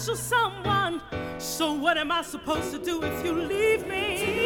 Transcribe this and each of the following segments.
special someone. So, what am I supposed to do if you leave me?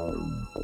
Tchau.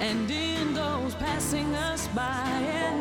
And in those passing us by,